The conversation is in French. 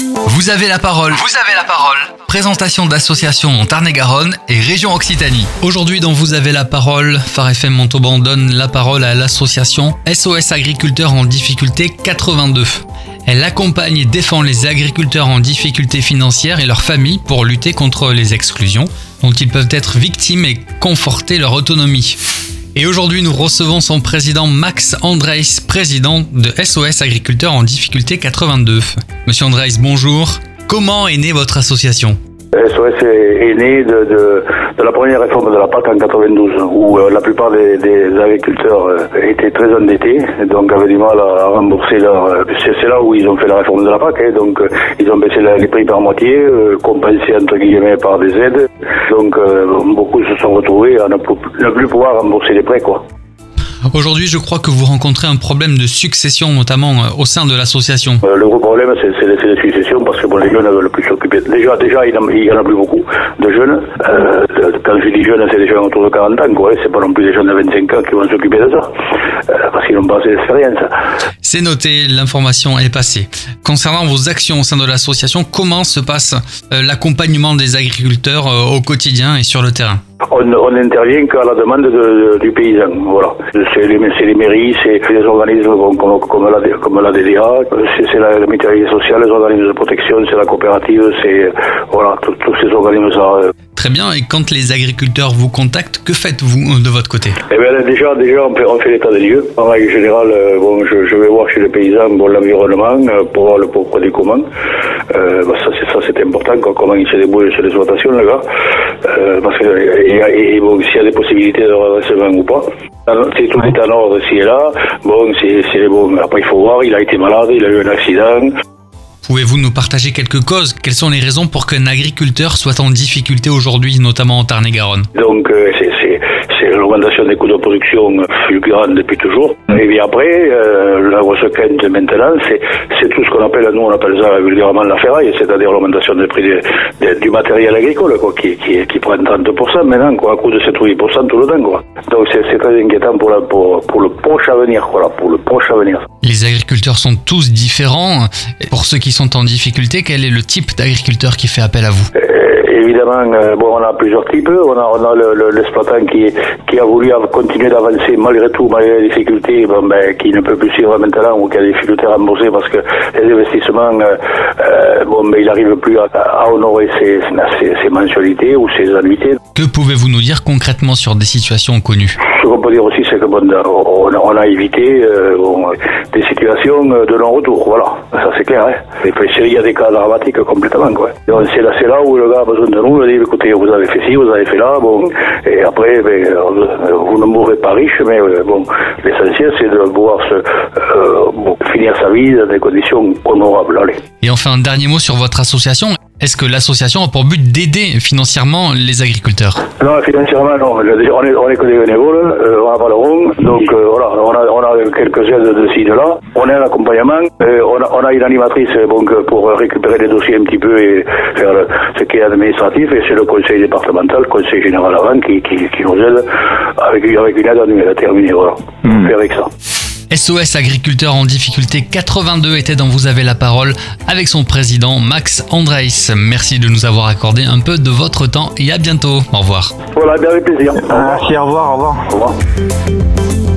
Vous avez la parole. Vous avez la parole. Présentation d'associations en Tarn-et-Garonne et région Occitanie. Aujourd'hui, dans Vous avez la parole, Phare FM Montauban donne la parole à l'association SOS Agriculteurs en difficulté 82. Elle accompagne et défend les agriculteurs en difficulté financière et leurs familles pour lutter contre les exclusions dont ils peuvent être victimes et conforter leur autonomie. Et aujourd'hui, nous recevons son président Max Andreis, président de SOS Agriculteurs en difficulté 82. Monsieur Andreis, bonjour. Comment est née votre association SOS est né de, la première réforme de la PAC en 92, où euh, la plupart des, agriculteurs euh, étaient très endettés, donc avaient du mal à, rembourser leur... Euh, c'est là où ils ont fait la réforme de la PAC, hein, donc ils ont baissé les prix par moitié, compensé entre guillemets par des aides, donc beaucoup se sont retrouvés à ne ne plus pouvoir rembourser les prêts, quoi. Aujourd'hui, je crois que vous rencontrez un problème de succession, notamment au sein de l'association. le gros problème, c'est la succession, parce que bon, les jeunes veulent plus s'occuper. Déjà, déjà, il n'y en, a plus beaucoup de jeunes. Euh, quand je dis jeunes, c'est des jeunes autour de 40 ans, quoi. C'est pas non plus des jeunes de 25 ans qui vont s'occuper de ça. Euh, parce qu'ils n'ont pas assez d'expérience. C'est noté, l'information est passée. Concernant vos actions au sein de l'association, comment se passe euh, l'accompagnement des agriculteurs au quotidien et sur le terrain? On, on intervient qu'à la demande de, du paysan. Voilà. C'est les, les, mairies, c'est les organismes comme, comme, la, comme la DDA, c'est la, la mutualité sociale, les organismes de protection, c'est la coopérative, c'est voilà, tous ces organismes-là. Très bien. Et quand les agriculteurs vous contactent, que faites-vous de votre côté? Eh bien, déjà, déjà, on fait, l'état des lieux. En règle générale, euh, bon, je, je, vais voir chez les paysans bon, l'environnement euh, pour voir le pourquoi du comment. Euh, bah, ça, c'est ça, c'est important. comment ils se débrouillent sur l'exploitation, là, gars. Euh, parce que et, et bon, s'il y a des possibilités de redressement ou pas. Si tout est en ordre ici et là, bon, c'est bon. Après, il faut voir. Il a été malade, il a eu un accident. Pouvez-vous nous partager quelques causes? Quelles sont les raisons pour qu'un agriculteur soit en difficulté aujourd'hui, notamment en Tarn-et-Garonne? Donc, euh, c'est l'augmentation des coûts de production fulgurante depuis toujours. Et bien après, euh, la grosse crainte maintenant, c'est tout ce qu'on appelle, nous on appelle ça vulgairement la ferraille, c'est-à-dire l'augmentation des prix du matériel agricole, quoi, qui, qui, qui prend 30% maintenant, quoi, à coût de 7 ou 8% tout le temps. Quoi. Donc c'est très inquiétant pour, la, pour, pour, le proche avenir, quoi, pour le proche avenir. Les agriculteurs sont tous différents. Pour ceux qui sont en difficulté, quel est le type d'agriculteur qui fait appel à vous? Euh, Évidemment, euh, bon, on a plusieurs types. On a, on a l'exploitant qui, qui a voulu continuer d'avancer malgré tout, malgré les difficultés, bon, ben, qui ne peut plus suivre maintenant ou qui a des difficultés à rembourser parce que les investissements, euh, euh bon, ben, il n'arrive plus à, honorer ses, ses, ses, mensualités ou ses annuités. Que pouvez-vous nous dire concrètement sur des situations connues? Ce qu'on peut dire aussi, c'est que bon, on, on, a évité euh, des situations de non-retour. Voilà, ça c'est clair. Hein. Il y a des cas dramatiques complètement. Quoi. C'est là, là où le gars a besoin de nous, il dit écoutez, vous avez fait ci, vous avez fait là, bon, et après, ben, vous ne mourrez pas riche, mais euh, bon, l'essentiel c'est de pouvoir se, euh, finir sa vie dans des conditions honorables. Allez. Et enfin, un dernier mot sur votre association. Est-ce que l'association a pour but d'aider financièrement les agriculteurs Non, financièrement, non. On est, on est que des bénévoles, euh, on n'a pas le rond, donc euh, voilà, on a, on a quelques aides de ci, de là. On a un accompagnement, euh, on, a, on, a, une animatrice donc, pour récupérer les dossiers un petit peu et faire ce qui est administratif, et c'est le conseil départemental, le conseil général avant, qui, qui, qui nous aide avec, avec une aide annuelle à terminer. Voilà, mmh. avec ça. SOS Agriculteurs en difficulté 82 était dans Vous avez la parole avec son président Max Andreis. Merci de nous avoir accordé un peu de votre temps et à bientôt. Au revoir. Voilà, avec plaisir. Merci, au revoir, au revoir. Au revoir.